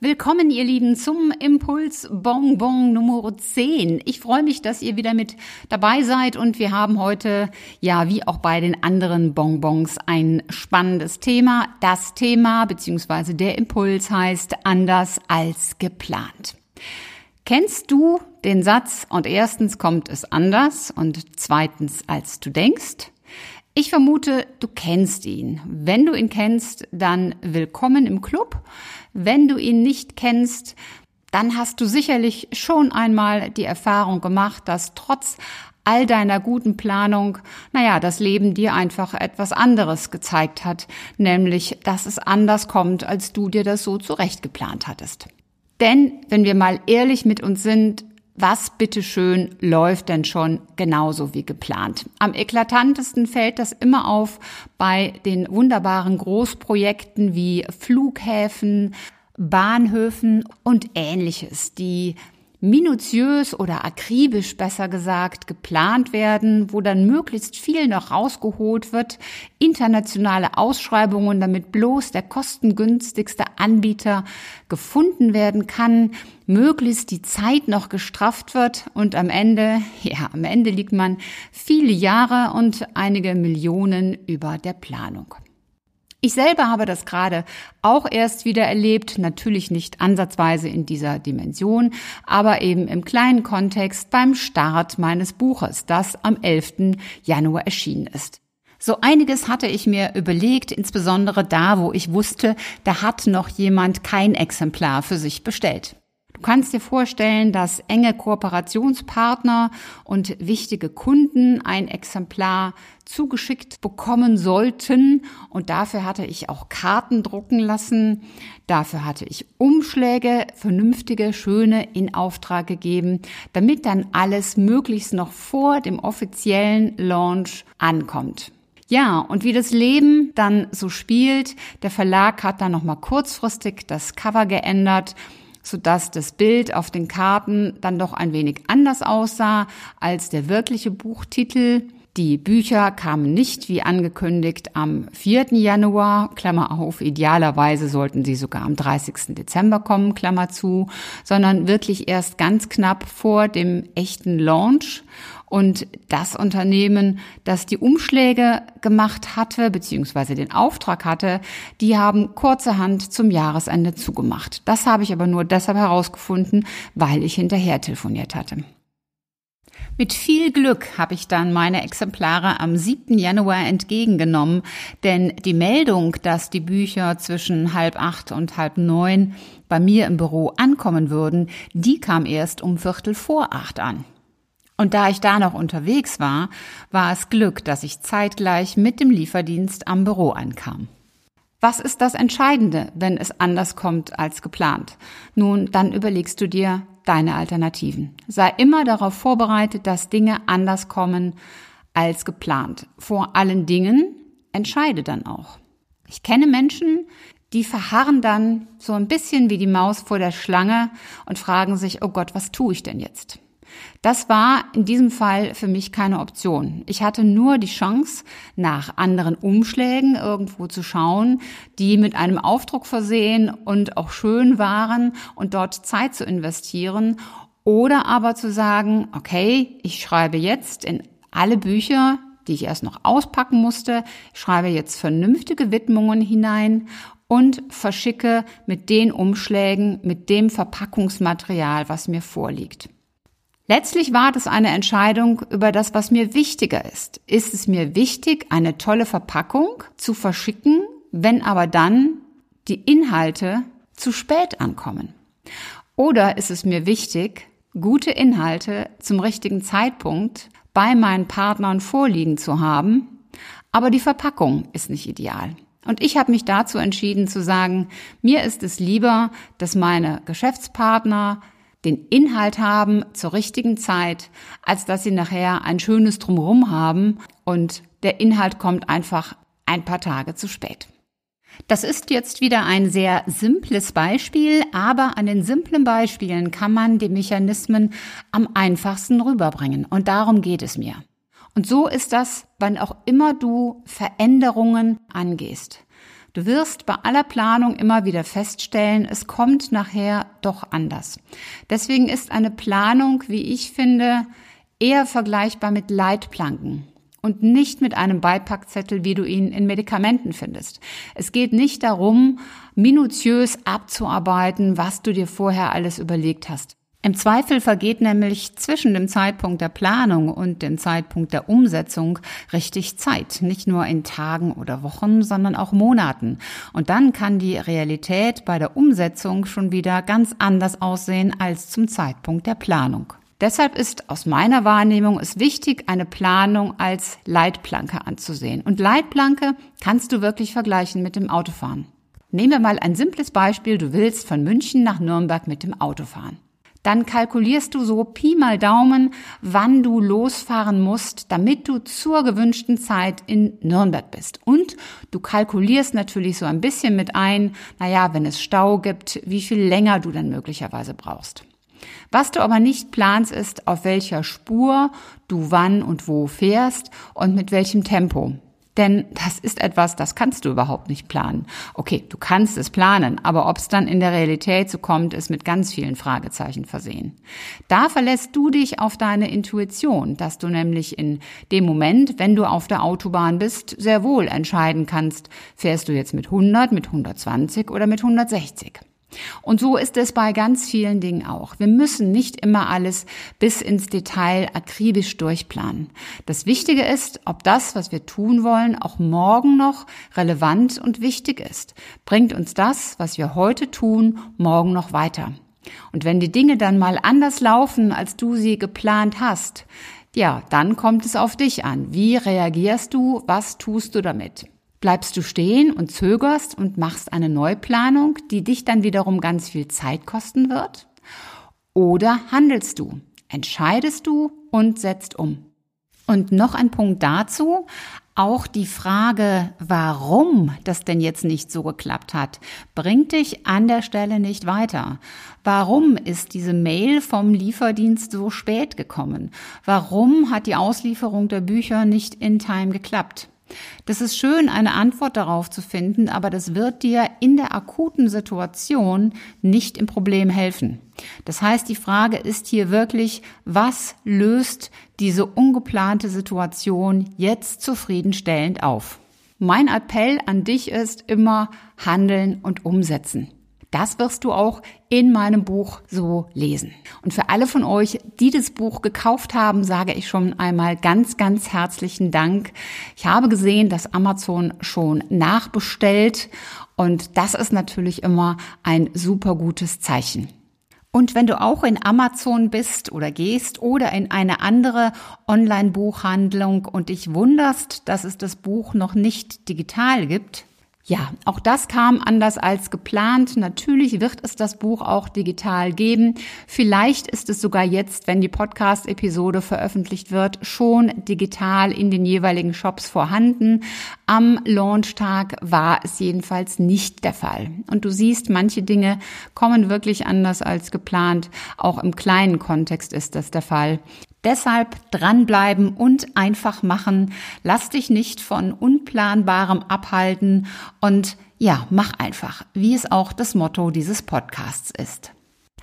Willkommen, ihr Lieben, zum Impuls Bonbon Nummer 10. Ich freue mich, dass ihr wieder mit dabei seid und wir haben heute, ja, wie auch bei den anderen Bonbons, ein spannendes Thema. Das Thema bzw. der Impuls heißt anders als geplant. Kennst du den Satz und erstens kommt es anders und zweitens als du denkst? Ich vermute, du kennst ihn. Wenn du ihn kennst, dann willkommen im Club. Wenn du ihn nicht kennst, dann hast du sicherlich schon einmal die Erfahrung gemacht, dass trotz all deiner guten Planung, naja, das Leben dir einfach etwas anderes gezeigt hat, nämlich, dass es anders kommt, als du dir das so zurecht geplant hattest. Denn, wenn wir mal ehrlich mit uns sind, was bitteschön läuft denn schon genauso wie geplant? Am eklatantesten fällt das immer auf bei den wunderbaren Großprojekten wie Flughäfen, Bahnhöfen und ähnliches, die minutiös oder akribisch besser gesagt geplant werden, wo dann möglichst viel noch rausgeholt wird, internationale Ausschreibungen, damit bloß der kostengünstigste Anbieter gefunden werden kann, möglichst die Zeit noch gestrafft wird und am Ende, ja, am Ende liegt man viele Jahre und einige Millionen über der Planung. Ich selber habe das gerade auch erst wieder erlebt, natürlich nicht ansatzweise in dieser Dimension, aber eben im kleinen Kontext beim Start meines Buches, das am 11. Januar erschienen ist. So einiges hatte ich mir überlegt, insbesondere da, wo ich wusste, da hat noch jemand kein Exemplar für sich bestellt. Du kannst dir vorstellen, dass enge Kooperationspartner und wichtige Kunden ein Exemplar zugeschickt bekommen sollten. Und dafür hatte ich auch Karten drucken lassen. Dafür hatte ich Umschläge, vernünftige, schöne in Auftrag gegeben, damit dann alles möglichst noch vor dem offiziellen Launch ankommt. Ja, und wie das Leben dann so spielt, der Verlag hat dann nochmal kurzfristig das Cover geändert sodass das Bild auf den Karten dann doch ein wenig anders aussah als der wirkliche Buchtitel. Die Bücher kamen nicht wie angekündigt am 4. Januar, Klammer auf, idealerweise sollten sie sogar am 30. Dezember kommen, Klammer zu, sondern wirklich erst ganz knapp vor dem echten Launch. Und das Unternehmen, das die Umschläge gemacht hatte, beziehungsweise den Auftrag hatte, die haben kurzerhand zum Jahresende zugemacht. Das habe ich aber nur deshalb herausgefunden, weil ich hinterher telefoniert hatte. Mit viel Glück habe ich dann meine Exemplare am 7. Januar entgegengenommen, denn die Meldung, dass die Bücher zwischen halb acht und halb neun bei mir im Büro ankommen würden, die kam erst um Viertel vor acht an. Und da ich da noch unterwegs war, war es Glück, dass ich zeitgleich mit dem Lieferdienst am Büro ankam. Was ist das Entscheidende, wenn es anders kommt als geplant? Nun, dann überlegst du dir deine Alternativen. Sei immer darauf vorbereitet, dass Dinge anders kommen als geplant. Vor allen Dingen entscheide dann auch. Ich kenne Menschen, die verharren dann so ein bisschen wie die Maus vor der Schlange und fragen sich, oh Gott, was tue ich denn jetzt? Das war in diesem Fall für mich keine Option. Ich hatte nur die Chance, nach anderen Umschlägen irgendwo zu schauen, die mit einem Aufdruck versehen und auch schön waren und dort Zeit zu investieren oder aber zu sagen, okay, ich schreibe jetzt in alle Bücher, die ich erst noch auspacken musste, schreibe jetzt vernünftige Widmungen hinein und verschicke mit den Umschlägen, mit dem Verpackungsmaterial, was mir vorliegt. Letztlich war das eine Entscheidung über das, was mir wichtiger ist. Ist es mir wichtig, eine tolle Verpackung zu verschicken, wenn aber dann die Inhalte zu spät ankommen? Oder ist es mir wichtig, gute Inhalte zum richtigen Zeitpunkt bei meinen Partnern vorliegen zu haben, aber die Verpackung ist nicht ideal? Und ich habe mich dazu entschieden zu sagen, mir ist es lieber, dass meine Geschäftspartner den Inhalt haben zur richtigen Zeit, als dass sie nachher ein schönes Drumherum haben und der Inhalt kommt einfach ein paar Tage zu spät. Das ist jetzt wieder ein sehr simples Beispiel, aber an den simplen Beispielen kann man die Mechanismen am einfachsten rüberbringen. Und darum geht es mir. Und so ist das, wann auch immer du Veränderungen angehst. Du wirst bei aller Planung immer wieder feststellen, es kommt nachher doch anders. Deswegen ist eine Planung, wie ich finde, eher vergleichbar mit Leitplanken und nicht mit einem Beipackzettel, wie du ihn in Medikamenten findest. Es geht nicht darum, minutiös abzuarbeiten, was du dir vorher alles überlegt hast. Im Zweifel vergeht nämlich zwischen dem Zeitpunkt der Planung und dem Zeitpunkt der Umsetzung richtig Zeit. Nicht nur in Tagen oder Wochen, sondern auch Monaten. Und dann kann die Realität bei der Umsetzung schon wieder ganz anders aussehen als zum Zeitpunkt der Planung. Deshalb ist aus meiner Wahrnehmung es wichtig, eine Planung als Leitplanke anzusehen. Und Leitplanke kannst du wirklich vergleichen mit dem Autofahren. Nehmen wir mal ein simples Beispiel. Du willst von München nach Nürnberg mit dem Auto fahren. Dann kalkulierst du so Pi mal Daumen, wann du losfahren musst, damit du zur gewünschten Zeit in Nürnberg bist. Und du kalkulierst natürlich so ein bisschen mit ein, naja, wenn es Stau gibt, wie viel länger du dann möglicherweise brauchst. Was du aber nicht planst, ist, auf welcher Spur du wann und wo fährst und mit welchem Tempo. Denn das ist etwas, das kannst du überhaupt nicht planen. Okay, du kannst es planen, aber ob es dann in der Realität so kommt, ist mit ganz vielen Fragezeichen versehen. Da verlässt du dich auf deine Intuition, dass du nämlich in dem Moment, wenn du auf der Autobahn bist, sehr wohl entscheiden kannst, fährst du jetzt mit 100, mit 120 oder mit 160. Und so ist es bei ganz vielen Dingen auch. Wir müssen nicht immer alles bis ins Detail akribisch durchplanen. Das Wichtige ist, ob das, was wir tun wollen, auch morgen noch relevant und wichtig ist. Bringt uns das, was wir heute tun, morgen noch weiter. Und wenn die Dinge dann mal anders laufen, als du sie geplant hast, ja, dann kommt es auf dich an. Wie reagierst du? Was tust du damit? Bleibst du stehen und zögerst und machst eine Neuplanung, die dich dann wiederum ganz viel Zeit kosten wird? Oder handelst du, entscheidest du und setzt um? Und noch ein Punkt dazu. Auch die Frage, warum das denn jetzt nicht so geklappt hat, bringt dich an der Stelle nicht weiter. Warum ist diese Mail vom Lieferdienst so spät gekommen? Warum hat die Auslieferung der Bücher nicht in Time geklappt? Das ist schön, eine Antwort darauf zu finden, aber das wird dir in der akuten Situation nicht im Problem helfen. Das heißt, die Frage ist hier wirklich, was löst diese ungeplante Situation jetzt zufriedenstellend auf? Mein Appell an dich ist immer handeln und umsetzen. Das wirst du auch in meinem Buch so lesen. Und für alle von euch, die das Buch gekauft haben, sage ich schon einmal ganz, ganz herzlichen Dank. Ich habe gesehen, dass Amazon schon nachbestellt und das ist natürlich immer ein super gutes Zeichen. Und wenn du auch in Amazon bist oder gehst oder in eine andere Online-Buchhandlung und dich wunderst, dass es das Buch noch nicht digital gibt, ja, auch das kam anders als geplant. Natürlich wird es das Buch auch digital geben. Vielleicht ist es sogar jetzt, wenn die Podcast-Episode veröffentlicht wird, schon digital in den jeweiligen Shops vorhanden. Am Launchtag war es jedenfalls nicht der Fall. Und du siehst, manche Dinge kommen wirklich anders als geplant. Auch im kleinen Kontext ist das der Fall. Deshalb dranbleiben und einfach machen. Lass dich nicht von Unplanbarem abhalten und ja, mach einfach, wie es auch das Motto dieses Podcasts ist.